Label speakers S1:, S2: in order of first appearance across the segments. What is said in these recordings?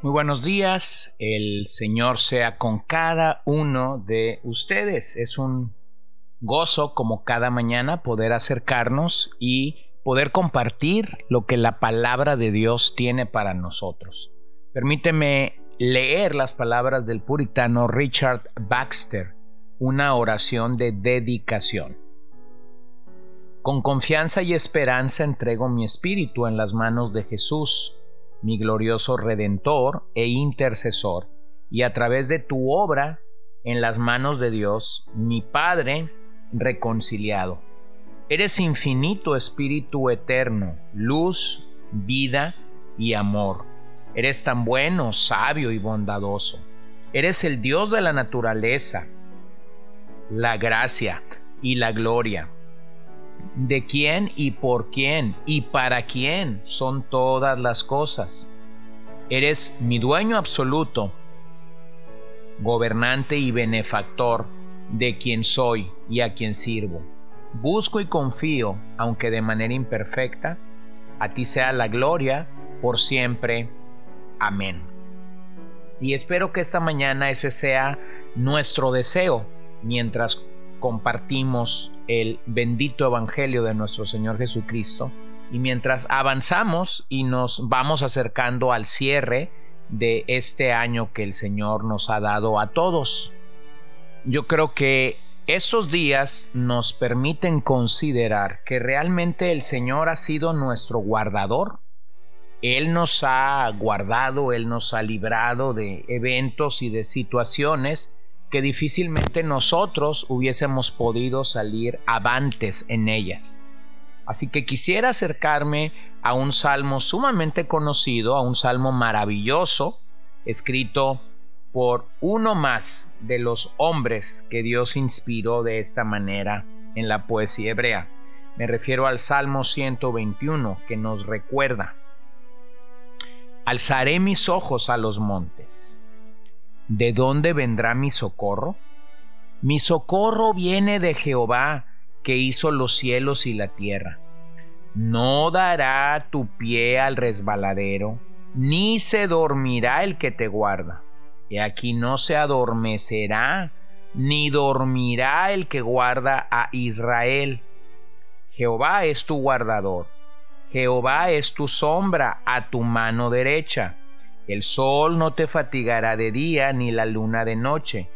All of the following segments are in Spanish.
S1: Muy buenos días, el Señor sea con cada uno de ustedes. Es un gozo como cada mañana poder acercarnos y poder compartir lo que la palabra de Dios tiene para nosotros. Permíteme leer las palabras del puritano Richard Baxter, una oración de dedicación. Con confianza y esperanza entrego mi espíritu en las manos de Jesús mi glorioso Redentor e intercesor, y a través de tu obra en las manos de Dios, mi Padre reconciliado. Eres infinito Espíritu eterno, luz, vida y amor. Eres tan bueno, sabio y bondadoso. Eres el Dios de la naturaleza, la gracia y la gloria de quién y por quién y para quién son todas las cosas. Eres mi dueño absoluto, gobernante y benefactor de quien soy y a quien sirvo. Busco y confío, aunque de manera imperfecta, a ti sea la gloria por siempre. Amén. Y espero que esta mañana ese sea nuestro deseo mientras compartimos el bendito Evangelio de nuestro Señor Jesucristo. Y mientras avanzamos y nos vamos acercando al cierre de este año que el Señor nos ha dado a todos, yo creo que estos días nos permiten considerar que realmente el Señor ha sido nuestro guardador. Él nos ha guardado, Él nos ha librado de eventos y de situaciones que difícilmente nosotros hubiésemos podido salir avantes en ellas. Así que quisiera acercarme a un salmo sumamente conocido, a un salmo maravilloso, escrito por uno más de los hombres que Dios inspiró de esta manera en la poesía hebrea. Me refiero al Salmo 121 que nos recuerda, Alzaré mis ojos a los montes ¿De dónde vendrá mi socorro? Mi socorro viene de Jehová, que hizo los cielos y la tierra. No dará tu pie al resbaladero, ni se dormirá el que te guarda. Y aquí no se adormecerá, ni dormirá el que guarda a Israel. Jehová es tu guardador, Jehová es tu sombra a tu mano derecha. El sol no te fatigará de día ni la luna de noche.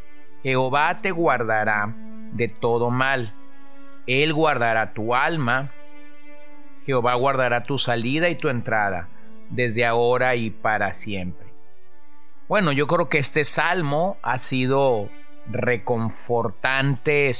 S1: Jehová te guardará de todo mal. Él guardará tu alma. Jehová guardará tu salida y tu entrada, desde ahora y para siempre. Bueno, yo creo que este salmo ha sido reconfortante,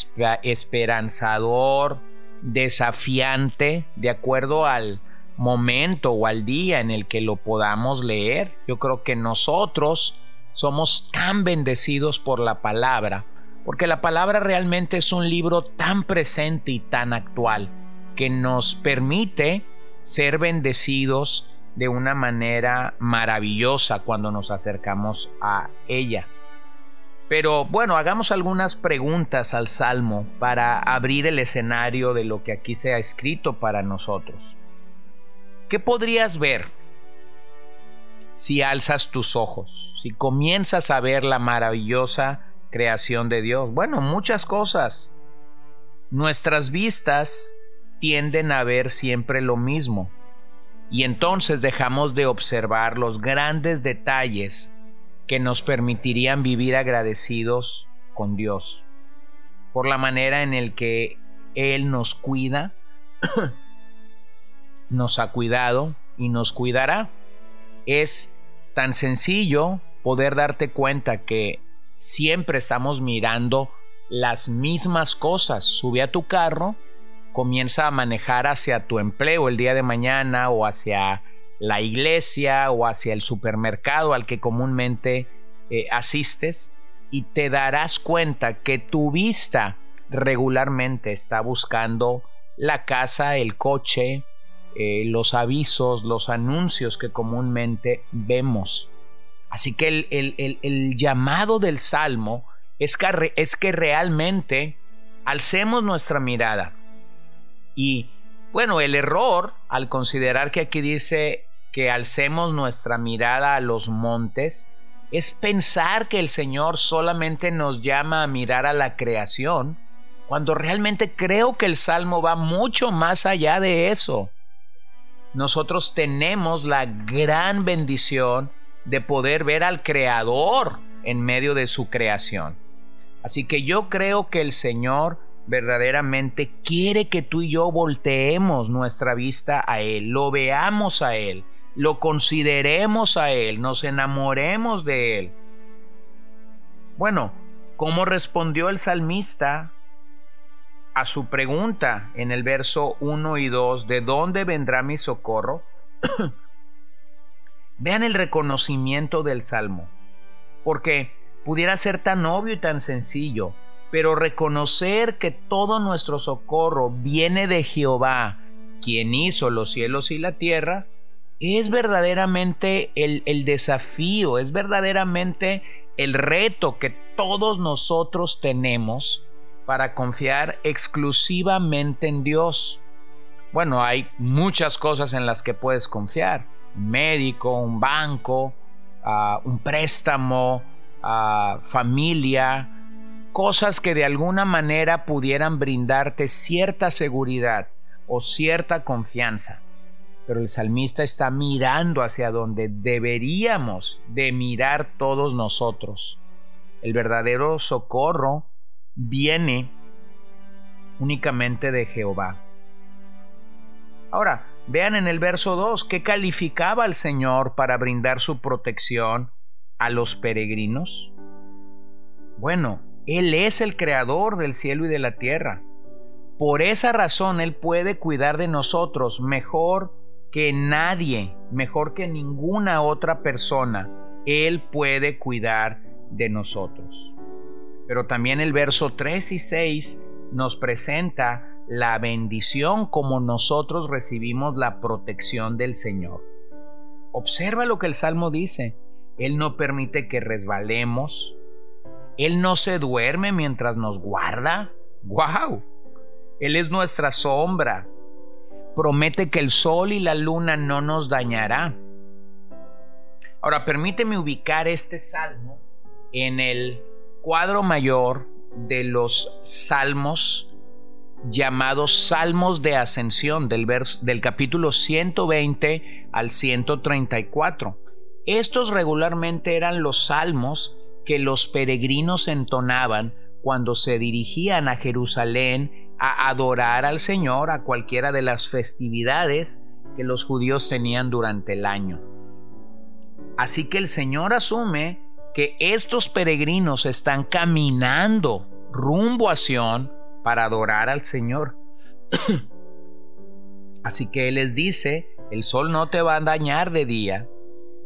S1: esperanzador, desafiante, de acuerdo al, momento o al día en el que lo podamos leer. Yo creo que nosotros somos tan bendecidos por la palabra, porque la palabra realmente es un libro tan presente y tan actual que nos permite ser bendecidos de una manera maravillosa cuando nos acercamos a ella. Pero bueno, hagamos algunas preguntas al Salmo para abrir el escenario de lo que aquí se ha escrito para nosotros. ¿Qué podrías ver si alzas tus ojos, si comienzas a ver la maravillosa creación de Dios? Bueno, muchas cosas. Nuestras vistas tienden a ver siempre lo mismo y entonces dejamos de observar los grandes detalles que nos permitirían vivir agradecidos con Dios por la manera en el que Él nos cuida nos ha cuidado y nos cuidará. Es tan sencillo poder darte cuenta que siempre estamos mirando las mismas cosas. Sube a tu carro, comienza a manejar hacia tu empleo el día de mañana o hacia la iglesia o hacia el supermercado al que comúnmente eh, asistes y te darás cuenta que tu vista regularmente está buscando la casa, el coche, eh, los avisos, los anuncios que comúnmente vemos. Así que el, llamado del Salmo es que realmente alcemos nuestra mirada. Y bueno, el error al considerar que aquí dice que alcemos nuestra mirada a los montes es pensar que el Señor solamente nos llama a mirar a la creación, cuando realmente creo que el Salmo va mucho más allá de eso. Nosotros tenemos la gran bendición de poder ver al Creador en medio de su creación. Así que yo creo que el Señor verdaderamente quiere que tú y yo volteemos nuestra vista a Él, lo veamos a Él, lo consideremos a Él, nos enamoremos de Él. Bueno, ¿cómo respondió el salmista a su pregunta en el verso 1 y 2, ¿de dónde vendrá mi socorro? Vean el reconocimiento del salmo, porque pudiera ser tan obvio y tan sencillo, pero reconocer que todo nuestro socorro viene de Jehová, quien hizo los cielos y la tierra, es verdaderamente el, el desafío, es verdaderamente el reto que todos nosotros tenemos para confiar exclusivamente en Dios. Bueno, hay muchas cosas en las que puedes confiar. Un médico, un banco, ah, un préstamo, uh, familia, cosas que de alguna manera pudieran brindarte cierta seguridad o cierta confianza. Pero el salmista está mirando hacia donde deberíamos de mirar todos nosotros. El verdadero socorro viene únicamente de Jehová. Ahora, vean en el verso 2 que calificaba al Señor para brindar su protección a los peregrinos. Bueno, Él es el creador del cielo y de la tierra. Por esa razón Él puede cuidar de nosotros mejor que nadie, mejor que ninguna otra persona. Él puede cuidar de nosotros. Pero también el verso 3 y 6 nos presenta la bendición como nosotros recibimos la protección del Señor. Observa lo que el Salmo dice. Él no permite que resbalemos. Él no se duerme mientras nos guarda. ¡Wow! Él es nuestra sombra. Promete que el sol y la luna no nos dañará. Ahora, permíteme ubicar este salmo en el cuadro mayor de los salmos llamados salmos de ascensión del, del capítulo 120 al 134. Estos regularmente eran los salmos que los peregrinos entonaban cuando se dirigían a Jerusalén a adorar al Señor a cualquiera de las festividades que los judíos tenían durante el año. Así que el Señor asume que estos peregrinos están caminando rumbo a Sion para adorar al Señor. Así que Él les dice, el sol no te va a dañar de día,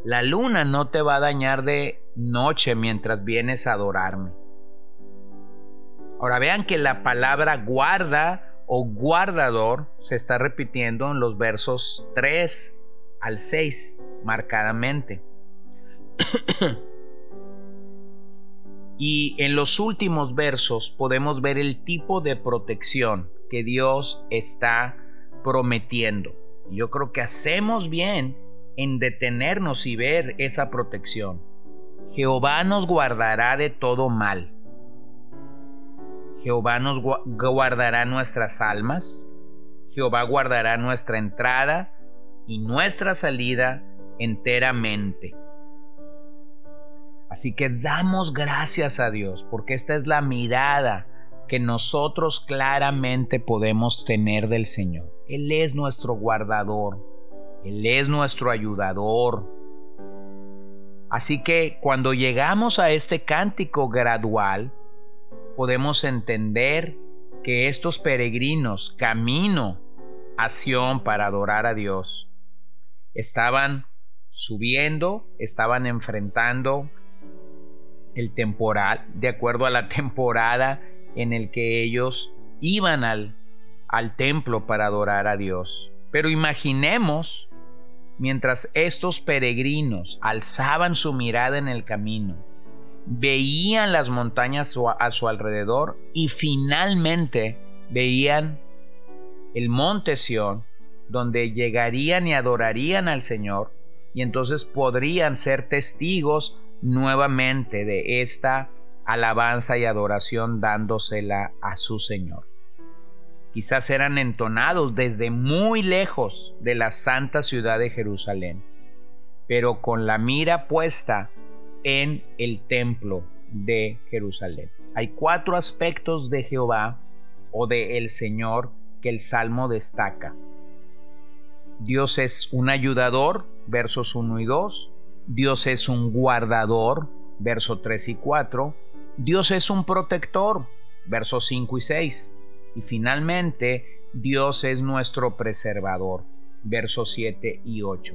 S1: la luna no te va a dañar de noche mientras vienes a adorarme. Ahora vean que la palabra guarda o guardador se está repitiendo en los versos 3 al 6 marcadamente. Y en los últimos versos podemos ver el tipo de protección que Dios está prometiendo. Yo creo que hacemos bien en detenernos y ver esa protección. Jehová nos guardará de todo mal. Jehová nos guardará nuestras almas. Jehová guardará nuestra entrada y nuestra salida enteramente. Así que damos gracias a Dios porque esta es la mirada que nosotros claramente podemos tener del Señor. Él es nuestro guardador, Él es nuestro ayudador. Así que cuando llegamos a este cántico gradual, podemos entender que estos peregrinos camino a para adorar a Dios estaban subiendo, estaban enfrentando el temporal, de acuerdo a la temporada en el que ellos iban al, al templo para adorar a Dios. Pero imaginemos, mientras estos peregrinos alzaban su mirada en el camino, veían las montañas a su alrededor y finalmente veían el monte Sión, donde llegarían y adorarían al Señor, y entonces podrían ser testigos nuevamente de esta alabanza y adoración dándosela a su Señor. Quizás eran entonados desde muy lejos de la santa ciudad de Jerusalén, pero con la mira puesta en el templo de Jerusalén. Hay cuatro aspectos de Jehová o de el Señor que el Salmo destaca. Dios es un ayudador, versos 1 y 2. Dios es un guardador, versos 3 y 4. Dios es un protector, versos 5 y 6. Y finalmente, Dios es nuestro preservador, versos 7 y 8.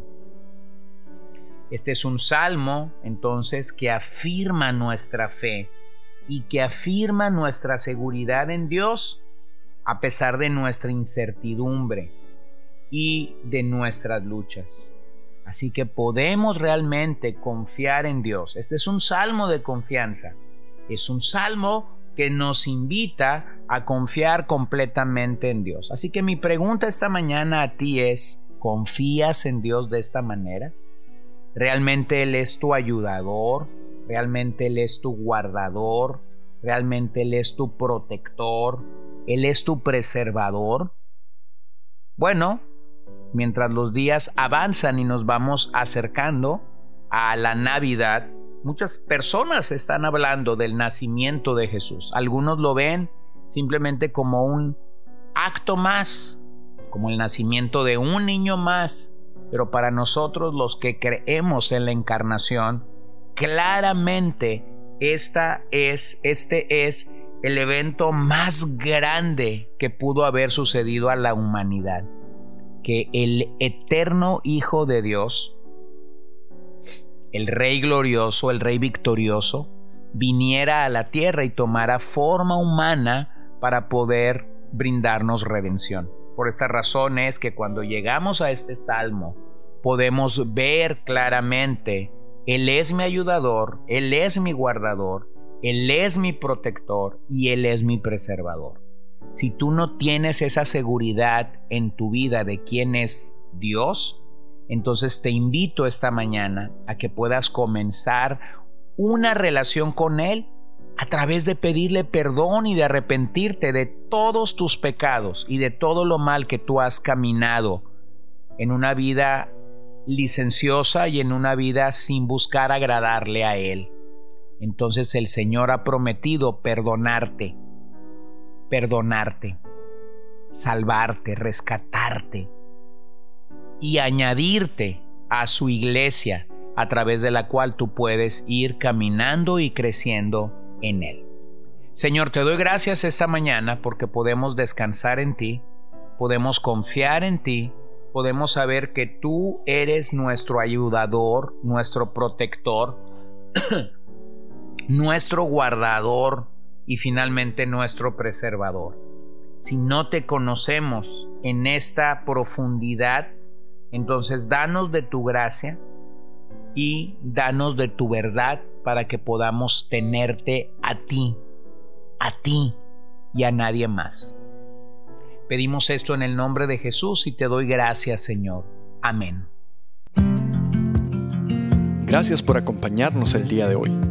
S1: Este es un salmo, entonces, que afirma nuestra fe y que afirma nuestra seguridad en Dios a pesar de nuestra incertidumbre y de nuestras luchas. Así que podemos realmente confiar en Dios. Este es un salmo de confianza. Es un salmo que nos invita a confiar completamente en Dios. Así que mi pregunta esta mañana a ti es, ¿confías en Dios de esta manera? ¿Realmente Él es tu ayudador? ¿Realmente Él es tu guardador? ¿Realmente Él es tu protector? ¿Él es tu preservador? Bueno, mientras los días avanzan y nos vamos acercando a la Navidad, muchas personas están hablando del nacimiento de Jesús. Algunos lo ven simplemente como un acto más, como el nacimiento de un niño más, pero para nosotros los que creemos en la encarnación, claramente esta es, este es el evento más grande que pudo haber sucedido a la humanidad que el eterno Hijo de Dios, el Rey glorioso, el Rey victorioso, viniera a la tierra y tomara forma humana para poder brindarnos redención. Por esta razón es que cuando llegamos a este salmo podemos ver claramente, Él es mi ayudador, Él es mi guardador, Él es mi protector y Él es mi preservador. Si tú no tienes esa seguridad en tu vida de quién es Dios, entonces te invito esta mañana a que puedas comenzar una relación con Él a través de pedirle perdón y de arrepentirte de todos tus pecados y de todo lo mal que tú has caminado en una vida licenciosa y en una vida sin buscar agradarle a Él. Entonces el Señor ha prometido perdonarte perdonarte, salvarte, rescatarte y añadirte a su iglesia a través de la cual tú puedes ir caminando y creciendo en Él. Señor, te doy gracias esta mañana porque podemos descansar en ti, podemos confiar en ti, podemos saber que tú eres nuestro ayudador, nuestro protector, nuestro guardador, y finalmente nuestro preservador. Si no te conocemos en esta profundidad, entonces danos de tu gracia y danos de tu verdad para que podamos tenerte a ti, a ti y a nadie más. Pedimos esto en el nombre de Jesús y te doy gracias, Señor. Amén.
S2: Gracias por acompañarnos el día de hoy.